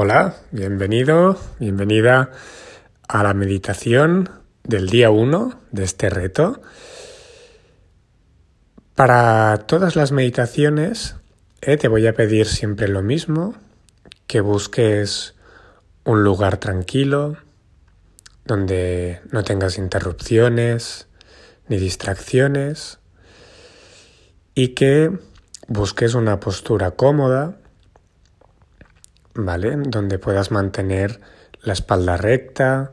Hola, bienvenido, bienvenida a la meditación del día 1 de este reto. Para todas las meditaciones eh, te voy a pedir siempre lo mismo, que busques un lugar tranquilo, donde no tengas interrupciones ni distracciones y que busques una postura cómoda ¿vale? Donde puedas mantener la espalda recta,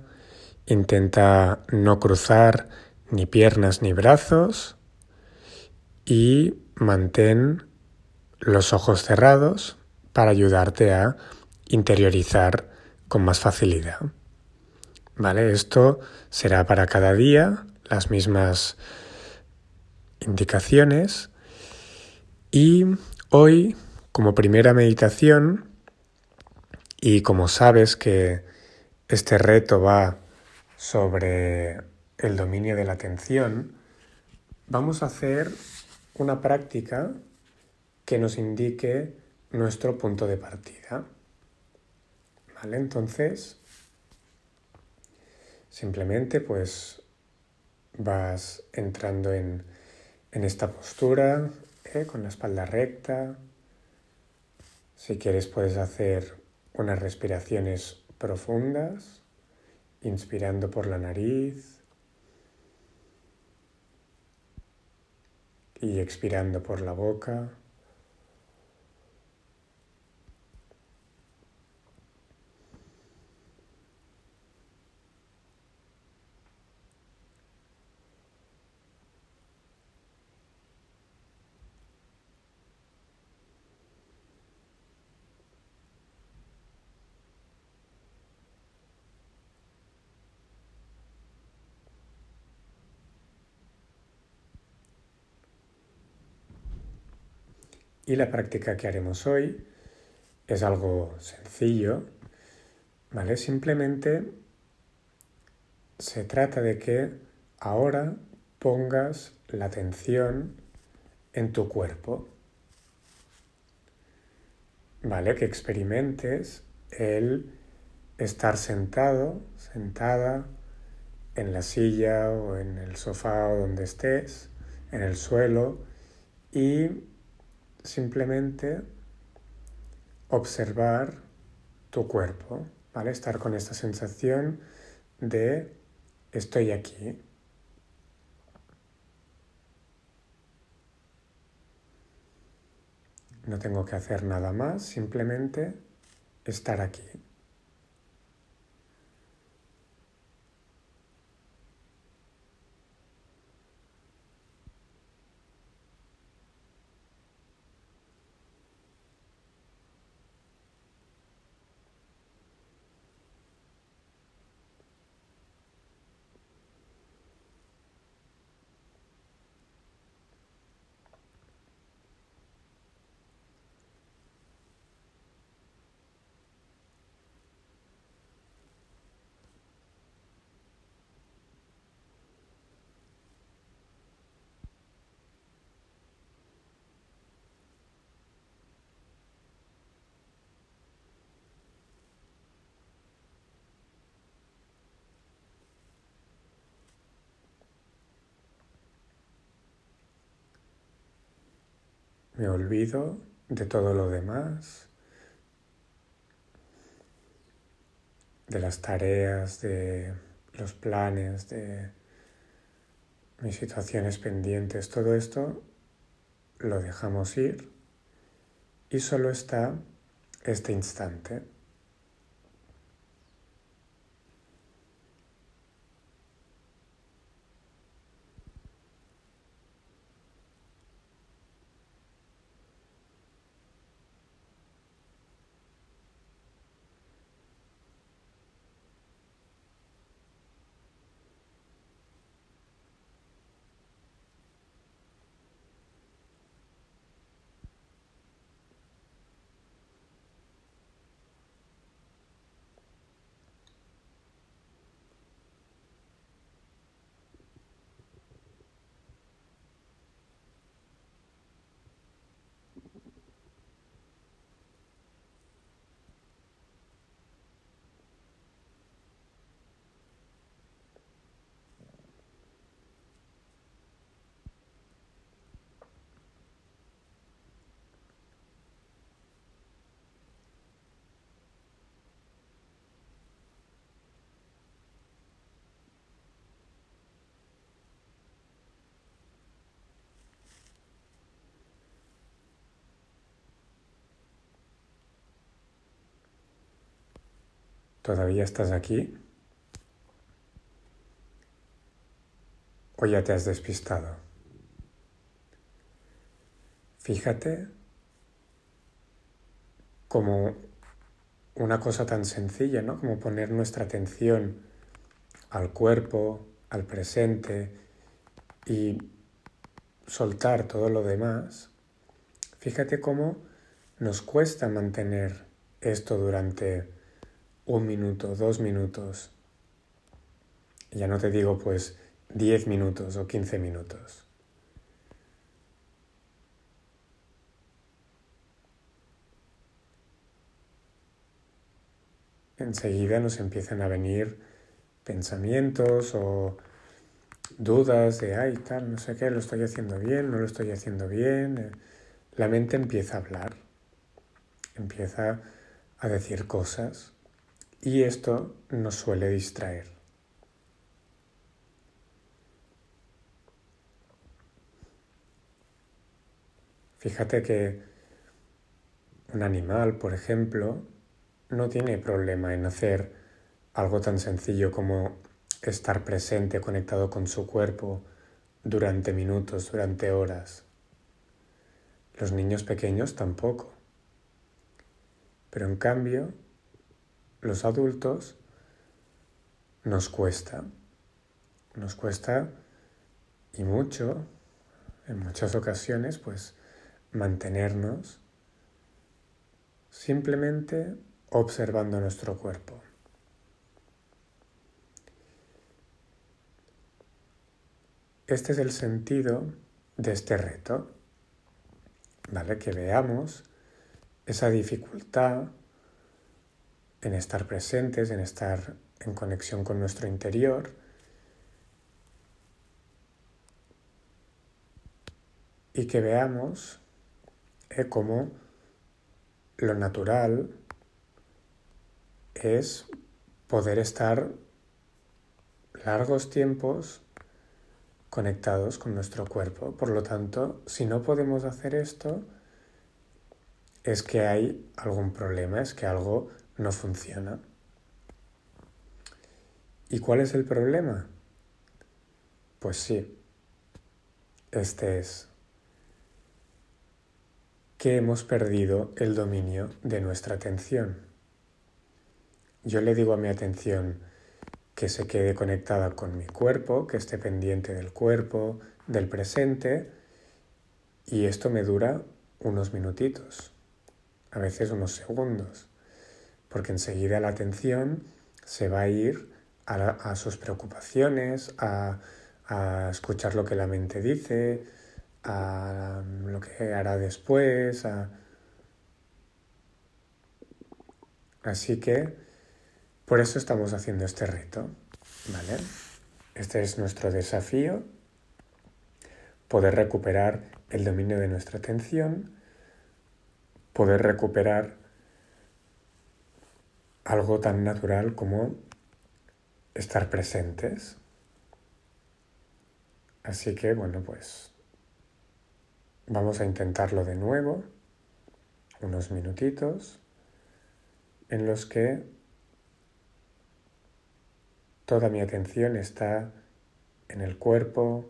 intenta no cruzar ni piernas ni brazos y mantén los ojos cerrados para ayudarte a interiorizar con más facilidad. ¿Vale? Esto será para cada día las mismas indicaciones y hoy como primera meditación y como sabes que este reto va sobre el dominio de la atención, vamos a hacer una práctica que nos indique nuestro punto de partida. ¿Vale? Entonces, simplemente pues vas entrando en, esta postura ¿eh? con la espalda recta. Si quieres puedes hacer unas respiraciones profundas, inspirando por la nariz y expirando por la boca. Y la práctica que haremos hoy es algo sencillo, ¿vale? Simplemente se trata de que ahora pongas la atención en tu cuerpo, ¿vale? Que experimentes el estar sentado, sentada en la silla o en el sofá o donde estés, en el suelo y simplemente observar tu cuerpo, ¿vale? Estar con esta sensación de estoy aquí. No tengo que hacer nada más, simplemente estar aquí. Me olvido de todo lo demás, de las tareas, de los planes, de mis situaciones pendientes, todo esto lo dejamos ir y solo está este instante. ¿Todavía estás aquí? ¿O ya te has despistado? Fíjate como una cosa tan sencilla, ¿no? Como poner nuestra atención al cuerpo, al presente y soltar todo lo demás. Fíjate cómo nos cuesta mantener esto durante un minuto, dos minutos. Ya no te digo pues diez minutos o quince minutos. enseguida nos empiezan a venir pensamientos o dudas de, ay, tal, no sé qué, lo estoy haciendo bien, no lo estoy haciendo bien. La mente empieza a hablar, empieza a decir cosas y esto nos suele distraer. Fíjate que un animal, por ejemplo, no tiene problema en hacer algo tan sencillo como estar presente, conectado con su cuerpo durante minutos, durante horas. Los niños pequeños tampoco. Pero en cambio, los adultos nos cuesta. Nos cuesta y mucho, en muchas ocasiones, pues mantenernos simplemente observando nuestro cuerpo. Este es el sentido de este reto, ¿vale? Que veamos esa dificultad en estar presentes, en estar en conexión con nuestro interior. Y que veamos eh, cómo lo natural es poder estar largos tiempos conectados con nuestro cuerpo. Por lo tanto, si no podemos hacer esto, es que hay algún problema, es que algo no funciona. ¿Y cuál es el problema? Pues sí, este es que hemos perdido el dominio de nuestra atención. Yo le digo a mi atención que se quede conectada con mi cuerpo, que esté pendiente del cuerpo, del presente, y esto me dura unos minutitos, a veces unos segundos, porque enseguida la atención se va a ir a, sus preocupaciones, a, escuchar lo que la mente dice, a lo que hará después. Así que por eso estamos haciendo este reto, ¿vale? Este es nuestro desafío, poder recuperar el dominio de nuestra atención, poder recuperar algo tan natural como estar presentes. Así que, bueno, pues vamos a intentarlo de nuevo, unos minutitos, en los que Toda mi atención está en el cuerpo,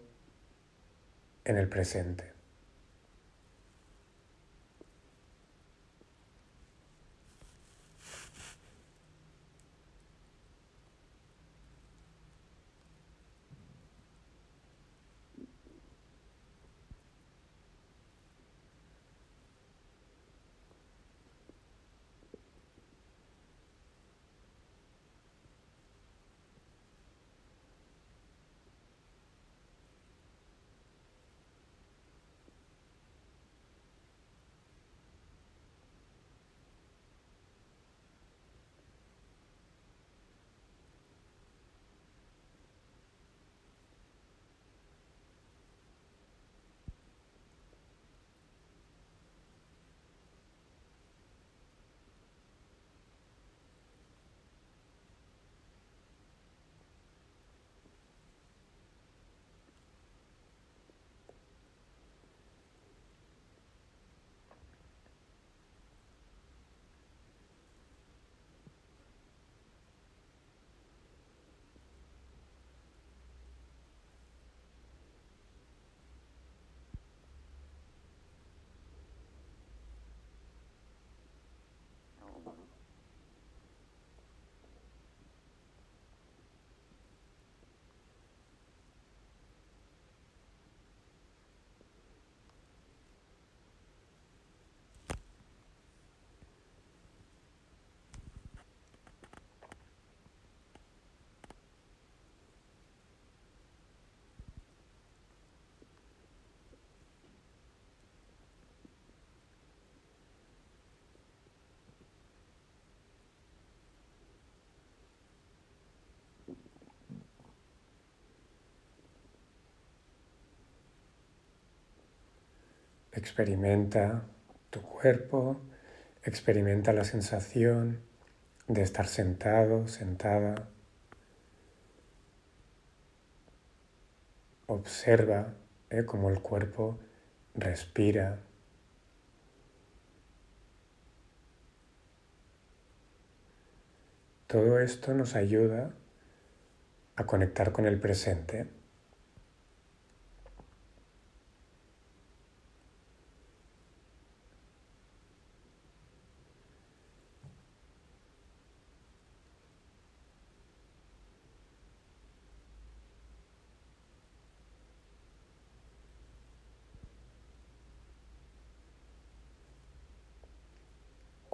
en el presente. Experimenta tu cuerpo, experimenta la sensación de estar sentado, sentada. Observa ¿eh? cómo el cuerpo respira. Todo esto nos ayuda a conectar con el presente.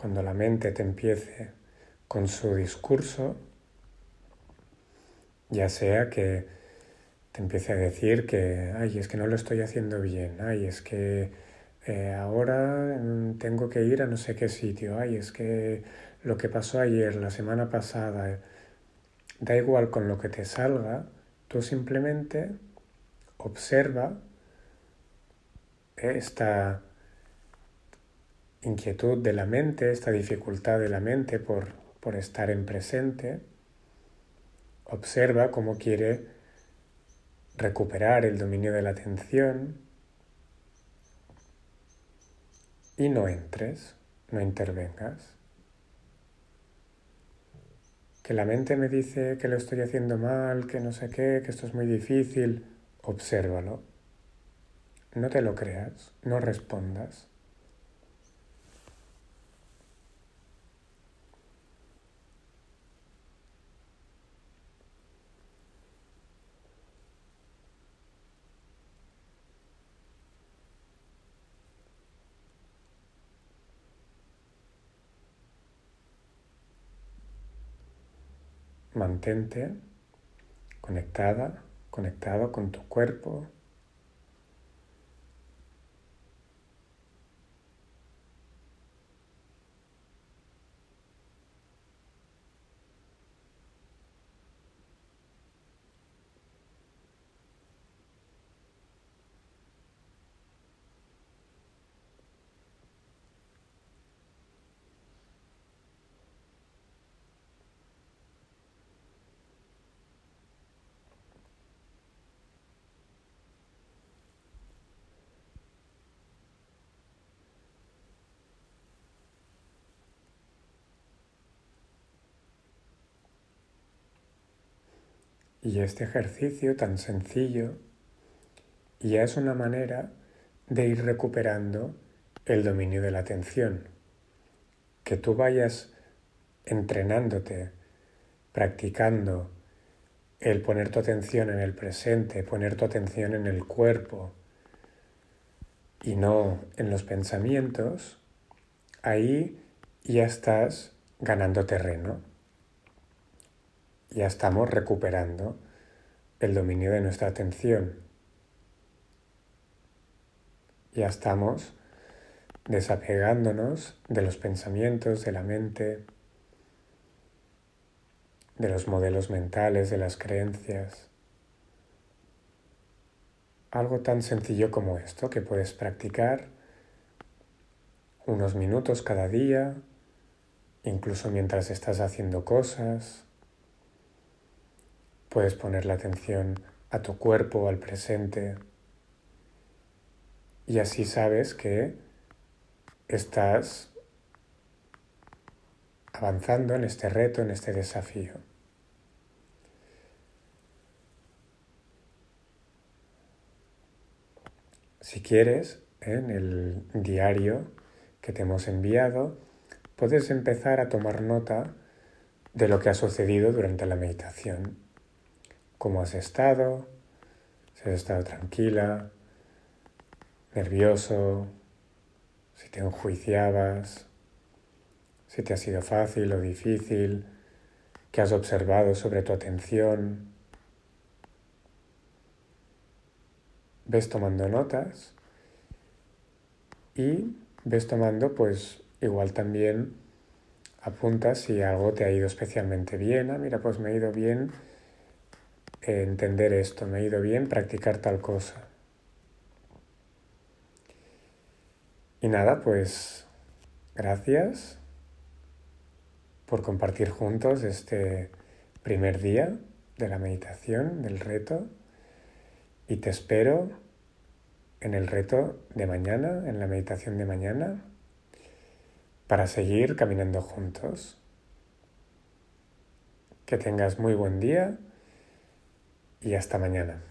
Cuando la mente te empiece con su discurso, ya sea que te empiece a decir que, ay, es que no lo estoy haciendo bien, ay, es que eh, ahora mm, tengo que ir a no sé qué sitio, ay, es que lo que pasó ayer, la semana pasada, da igual con lo que te salga, tú simplemente observa esta inquietud de la mente, esta dificultad de la mente por, por estar en presente, observa cómo quiere recuperar el dominio de la atención y no entres, no intervengas. Que la mente me dice que lo estoy haciendo mal, que no sé qué, que esto es muy difícil, obsérvalo. No te lo creas, no respondas. Mantente conectada, conectado con tu cuerpo, Y este ejercicio tan sencillo ya es una manera de ir recuperando el dominio de la atención. Que tú vayas entrenándote, practicando el poner tu atención en el presente, poner tu atención en el cuerpo y no en los pensamientos, ahí ya estás ganando terreno ya estamos recuperando el dominio de nuestra atención. Ya estamos desapegándonos de los pensamientos, de la mente, de los modelos mentales, de las creencias. Algo tan sencillo como esto que puedes practicar unos minutos cada día, incluso mientras estás haciendo cosas, Puedes poner la atención a tu cuerpo, al presente, y así sabes que estás avanzando en este reto, en este desafío. Si quieres, en el diario que te hemos enviado, puedes empezar a tomar nota de lo que ha sucedido durante la meditación cómo has estado, si has estado tranquila, nervioso, si te enjuiciabas, si te ha sido fácil o difícil, qué has observado sobre tu atención. Ves tomando notas y ves tomando pues igual también apuntas si algo te ha ido especialmente bien. Ah, mira, pues me ha ido bien entender esto, me ha ido bien practicar tal cosa. Y nada, pues gracias por compartir juntos este primer día de la meditación, del reto. Y te espero en el reto de mañana, en la meditación de mañana, para seguir caminando juntos. Que tengas muy buen día y hasta mañana.